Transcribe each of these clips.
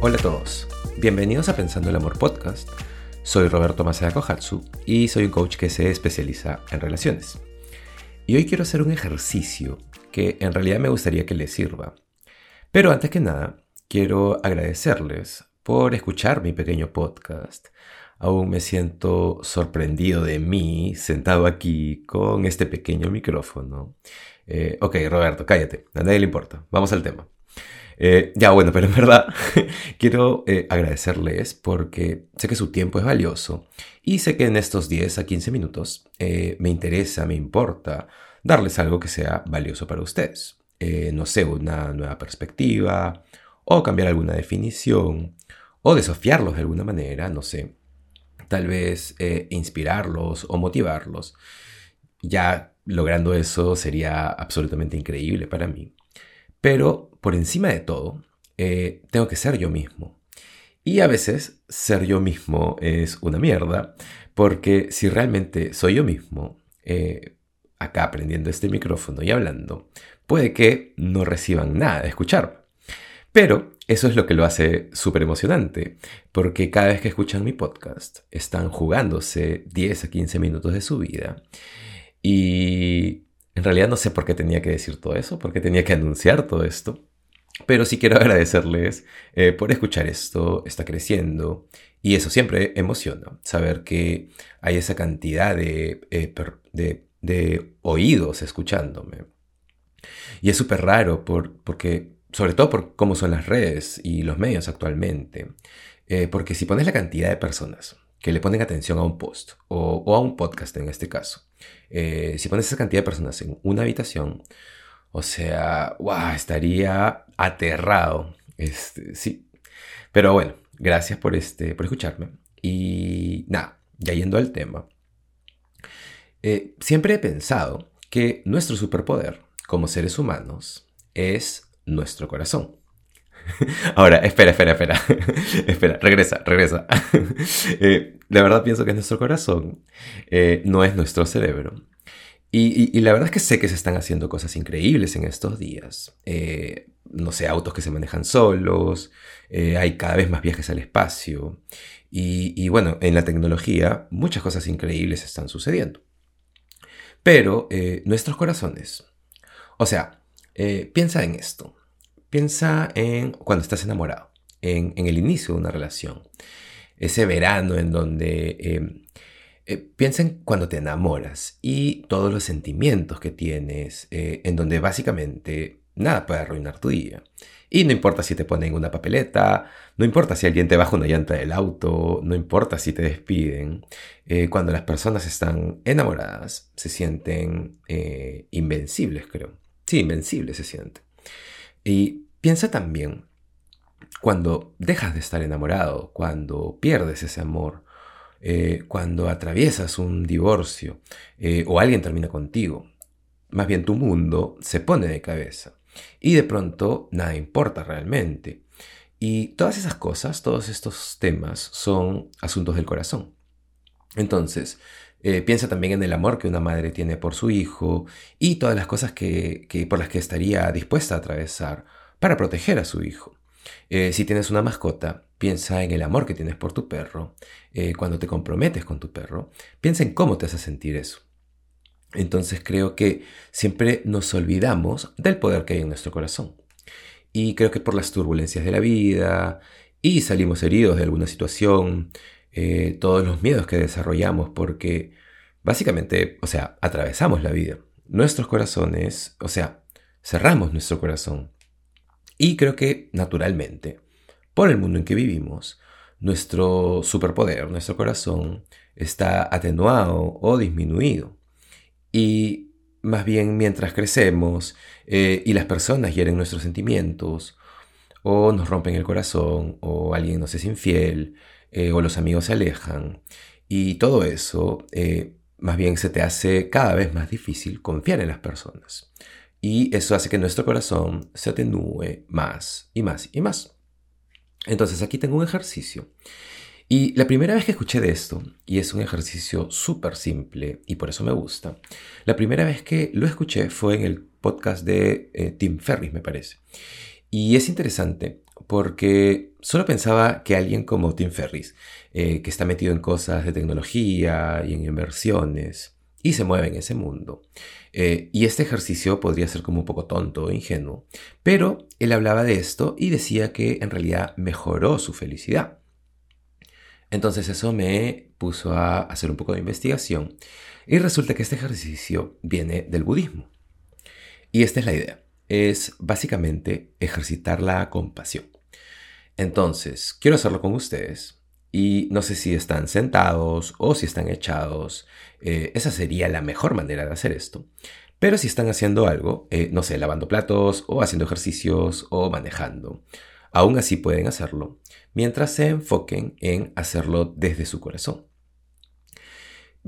Hola a todos, bienvenidos a Pensando el Amor Podcast. Soy Roberto Masaya Kohatsu y soy un coach que se especializa en relaciones. Y hoy quiero hacer un ejercicio que en realidad me gustaría que les sirva. Pero antes que nada, quiero agradecerles por escuchar mi pequeño podcast. Aún me siento sorprendido de mí sentado aquí con este pequeño micrófono. Eh, ok, Roberto, cállate, a nadie le importa. Vamos al tema. Eh, ya bueno, pero en verdad quiero eh, agradecerles porque sé que su tiempo es valioso y sé que en estos 10 a 15 minutos me interesa, me importa darles algo que sea valioso para ustedes. no sé, una nueva perspectiva o cambiar alguna definición o desafiarlos de alguna manera, no sé. Tal vez inspirarlos o motivarlos. Ya logrando eso sería absolutamente increíble para mí. Pero por encima de todo, eh, tengo que ser yo mismo. Y a veces ser yo mismo es una mierda, porque si realmente soy yo mismo, eh, acá aprendiendo este micrófono y hablando, puede que no reciban nada de escuchar. Pero eso es lo que lo hace súper emocionante, porque cada vez que escuchan mi podcast, están jugándose 10 a 15 minutos de su vida. Y en realidad no sé por qué tenía que decir todo eso, por qué tenía que anunciar todo esto. Pero sí quiero agradecerles eh, por escuchar esto, está creciendo y eso siempre emociona, saber que hay esa cantidad eh, de, oídos escuchándome. Y es súper raro porque, sobre todo por cómo son las redes y los medios actualmente, eh, porque si pones la cantidad de personas que le ponen atención a un post o, a un podcast en este caso. Eh, si pones esa cantidad de personas en una habitación, o sea, estaría aterrado. Este, sí. Pero bueno, gracias por, este, por escucharme. Y nada, ya yendo al tema. Eh, siempre he pensado que nuestro superpoder como seres humanos es nuestro corazón. Ahora, espera, espera, espera. espera, regresa, regresa. eh, la verdad pienso que es nuestro corazón, eh, no es nuestro cerebro. Y, la verdad es que sé que se están haciendo cosas increíbles en estos días. Eh, no sé, autos que se manejan solos, hay cada vez más viajes al espacio. Y, bueno, en la tecnología muchas cosas increíbles están sucediendo. Pero nuestros corazones, o sea, piensa en esto. Piensa en cuando estás enamorado, en, el inicio de una relación, ese verano en donde... Em, eh, piensa en cuando te enamoras y todos los sentimientos que tienes, eh, en donde básicamente nada puede arruinar tu día. Y no importa si te ponen una papeleta, no importa si alguien te baja una llanta del auto, no importa si te despiden. Eh, cuando las personas están enamoradas, se sienten invencibles, creo. Sí, invencibles se sienten. Y piensa también cuando dejas de estar enamorado, cuando pierdes ese amor, eh, cuando atraviesas un divorcio eh, o alguien termina contigo. Más bien tu mundo se pone de cabeza y de pronto nada importa realmente. Y todas esas cosas, todos estos temas son asuntos del corazón. Entonces, eh, piensa también en el amor que una madre tiene por su hijo y todas las cosas que, por las que estaría dispuesta a atravesar para proteger a su hijo. Eh, si tienes una mascota, piensa en el amor que tienes por tu perro. Eh, cuando te comprometes con tu perro, piensa en cómo te hace sentir eso. Entonces creo que siempre nos olvidamos del poder que hay en nuestro corazón. Y creo que por las turbulencias de la vida y salimos heridos de alguna situación, eh, todos los miedos que desarrollamos porque básicamente, o sea, atravesamos la vida. Nuestros corazones, o sea, cerramos nuestro corazón. Y creo que naturalmente, por el mundo en que vivimos, nuestro superpoder, nuestro corazón, está atenuado o disminuido. Y más bien mientras crecemos eh, y las personas hieren nuestros sentimientos, o nos rompen el corazón, o alguien nos es infiel, eh, o los amigos se alejan. Y todo eso, eh, más bien se te hace cada vez más difícil confiar en las personas. Y eso hace que nuestro corazón se atenúe más y más y más. Entonces aquí tengo un ejercicio. Y la primera vez que escuché de esto, y es un ejercicio súper simple y por eso me gusta, la primera vez que lo escuché fue en el podcast de eh, Tim Ferris, me parece. Y es interesante porque solo pensaba que alguien como Tim Ferris, eh, que está metido en cosas de tecnología y en inversiones, y se mueve en ese mundo. Eh, y este ejercicio podría ser como un poco tonto o ingenuo, pero él hablaba de esto y decía que en realidad mejoró su felicidad. Entonces eso me puso a hacer un poco de investigación y resulta que este ejercicio viene del budismo. Y esta es la idea, es básicamente ejercitar la compasión. Entonces, quiero hacerlo con ustedes y no sé si están sentados o si están echados. Eh, esa sería la mejor manera de hacer esto. Pero si están haciendo algo, eh, no sé, lavando platos o haciendo ejercicios o manejando, aún así pueden hacerlo mientras se enfoquen en hacerlo desde su corazón.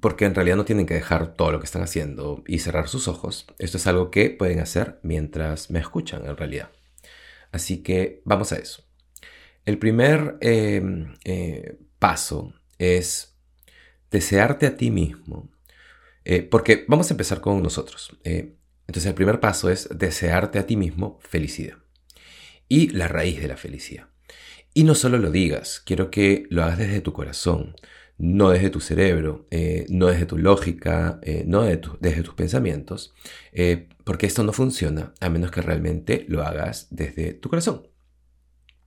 Porque en realidad no tienen que dejar todo lo que están haciendo y cerrar sus ojos. Esto es algo que pueden hacer mientras me escuchan en realidad. Así que vamos a eso. El primer em, eh, paso es desearte a ti mismo. Eh, porque vamos a empezar con nosotros. Eh, entonces el primer paso es desearte a ti mismo felicidad. Y la raíz de la felicidad. Y no solo lo digas, quiero que lo hagas desde tu corazón, no desde tu cerebro, no desde tu lógica, no desde tus pensamientos, porque esto no funciona a menos que realmente lo hagas desde tu corazón.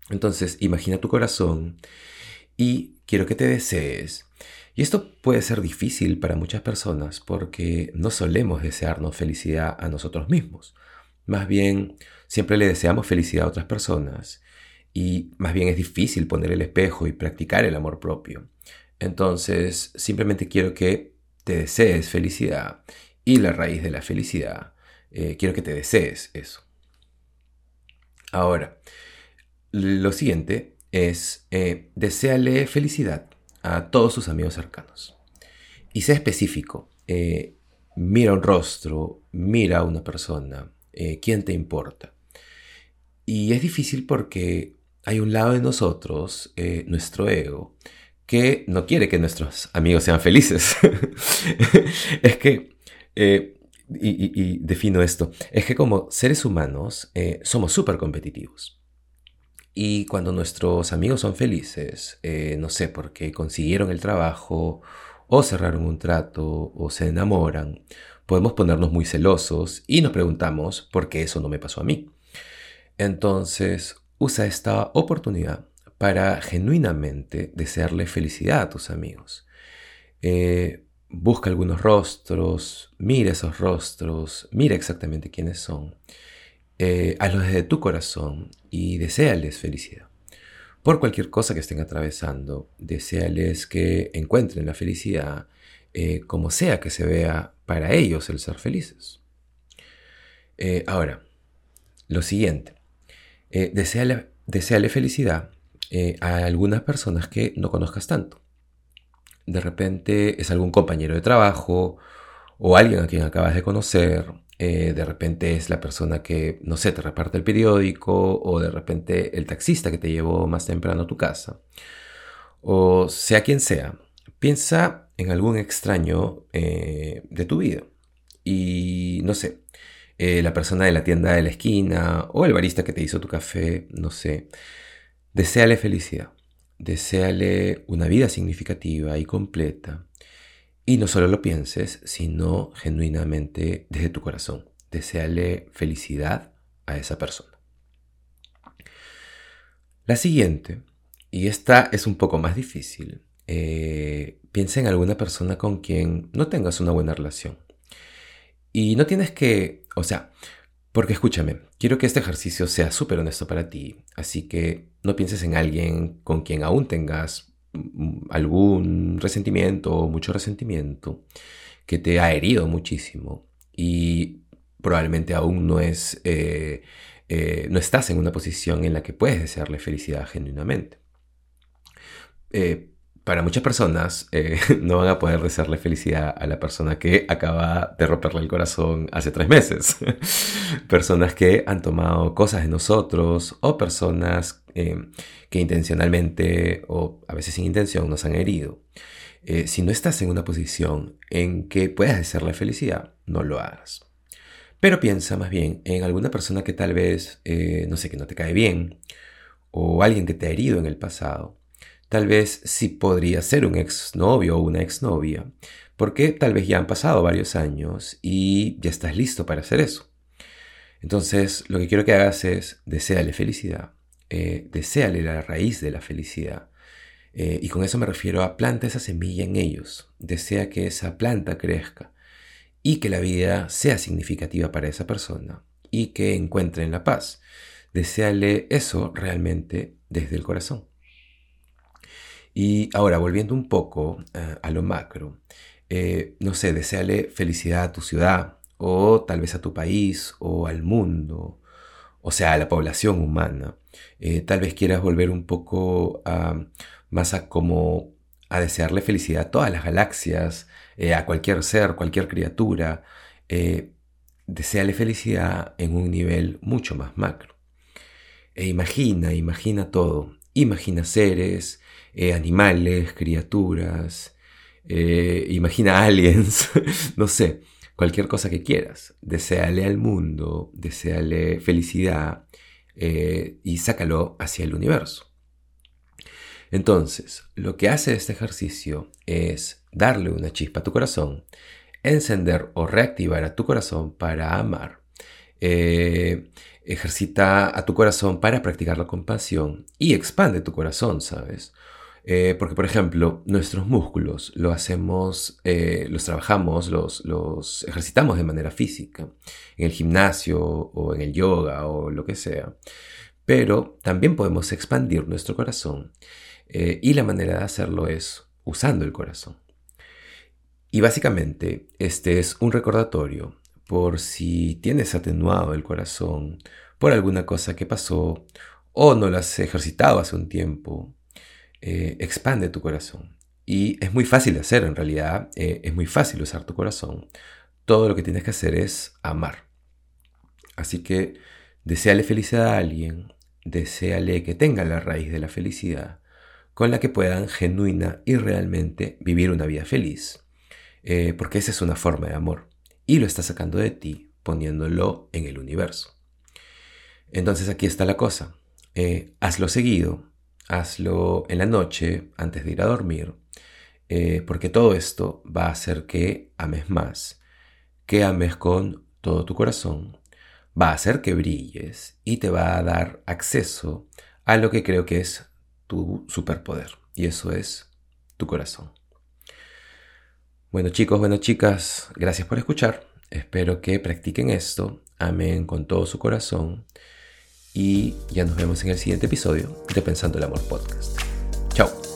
Entonces, imagina tu corazón y quiero que te desees. Y esto puede ser difícil para muchas personas porque no solemos desearnos felicidad a nosotros mismos. Más bien, siempre le deseamos felicidad a otras personas y más bien es difícil poner el espejo y practicar el amor propio. Entonces, simplemente quiero que te desees felicidad y la raíz de la felicidad, eh, quiero que te desees eso. Ahora, lo siguiente es, eh, deseale felicidad a todos sus amigos cercanos. Y sea específico. Eh, mira un rostro, mira a una persona, eh, quién te importa. Y es difícil porque hay un lado de nosotros, nuestro ego, que no quiere que nuestros amigos sean felices. es que, y, defino esto, es que como seres humanos somos súper competitivos. Y cuando nuestros amigos son felices, eh, no sé, porque consiguieron el trabajo, o cerraron un trato, o se enamoran, podemos ponernos muy celosos y nos preguntamos por qué eso no me pasó a mí. Entonces, usa esta oportunidad para genuinamente desearle felicidad a tus amigos. Eh, busca algunos rostros, mira esos rostros, mira exactamente quiénes son eh, desde tu corazón y deséales felicidad. Por cualquier cosa que estén atravesando, deséales que encuentren la felicidad eh, como sea que se vea para ellos el ser felices. Eh, ahora, lo siguiente, deseale, felicidad a algunas personas que no conozcas tanto. De repente es algún compañero de trabajo o alguien a quien acabas de conocer eh, de repente es la persona que, no sé, te reparte el periódico o de repente el taxista que te llevó más temprano a tu casa. O sea quien sea, piensa en algún extraño eh, de tu vida. Y no sé, eh, la persona de la tienda de la esquina o el barista que te hizo tu café, no sé. Deseale felicidad, deseale una vida significativa y completa y no solo lo pienses, sino genuinamente desde tu corazón. Deseale felicidad a esa persona. La siguiente, y esta es un poco más difícil, eh, piensa en alguna persona con quien no tengas una buena relación. Y no tienes que, o sea, porque escúchame, quiero que este ejercicio sea súper honesto para ti, así que no pienses en alguien con quien aún tengas algún resentimiento o mucho resentimiento que te ha herido muchísimo y probablemente aún no es eh, eh, no estás en una posición en la que puedes desearle felicidad genuinamente. Eh, para muchas personas eh, no van a poder desearle felicidad a la persona que acaba de romperle el corazón hace tres meses. personas que han tomado cosas de nosotros o personas eh, que intencionalmente o a veces sin intención nos han herido. Eh, si no estás en una posición en que puedas desearle felicidad, no lo hagas. Pero piensa más bien en alguna persona que tal vez, no sé, que no te cae bien o alguien que te ha herido en el pasado, tal vez sí podría ser un exnovio o una exnovia, porque tal vez ya han pasado varios años y ya estás listo para hacer eso. Entonces, lo que quiero que hagas es deseale felicidad, eh, deseale la raíz de la felicidad. Eh, y con eso me refiero a planta esa semilla en ellos, desea que esa planta crezca y que la vida sea significativa para esa persona y que encuentren la paz. Deseale eso realmente desde el corazón. Y ahora, volviendo un poco eh, a lo macro, eh, no sé, deseale felicidad a tu ciudad, o tal vez a tu país, o al mundo, o sea, a la población humana. Eh, tal vez quieras volver un poco más a como a desearle felicidad a todas las galaxias, a cualquier ser, cualquier criatura. deseale felicidad en un nivel mucho más macro. E imagina, imagina todo. Imagina seres, eh, animales, criaturas, eh, imagina aliens, no sé, cualquier cosa que quieras. Deseale al mundo, deseale felicidad eh, y sácalo hacia el universo. Entonces, lo que hace este ejercicio es darle una chispa a tu corazón, encender o reactivar a tu corazón para amar. ejercita a tu corazón para practicar la compasión y expande tu corazón, ¿sabes? Eh, porque, por ejemplo, nuestros músculos lo hacemos, eh, los trabajamos, los, ejercitamos de manera física, en el gimnasio o en el yoga o lo que sea. Pero también podemos expandir nuestro corazón eh, y la manera de hacerlo es usando el corazón. Y básicamente este es un recordatorio por si tienes atenuado el corazón por alguna cosa que pasó o no lo has ejercitado hace un tiempo eh, expande tu corazón. Y es muy fácil de hacer en realidad, eh, es muy fácil usar tu corazón. Todo lo que tienes que hacer es amar. Así que deseale felicidad a alguien, deseale que tenga la raíz de la felicidad, con la que puedan genuina y realmente vivir una vida feliz. Eh, porque esa es una forma de amor. Y lo está sacando de ti, poniéndolo en el universo. Entonces aquí está la cosa. hazlo seguido, hazlo en la noche antes de ir a dormir, eh, porque todo esto va a hacer que ames más, que ames con todo tu corazón, va a hacer que brilles y te va a dar acceso a lo que creo que es tu superpoder, y eso es tu corazón. Bueno chicos, bueno chicas, gracias por escuchar. Espero que practiquen esto, amen con todo su corazón y ya nos vemos en el siguiente episodio de Pensando el Amor Podcast. Chao.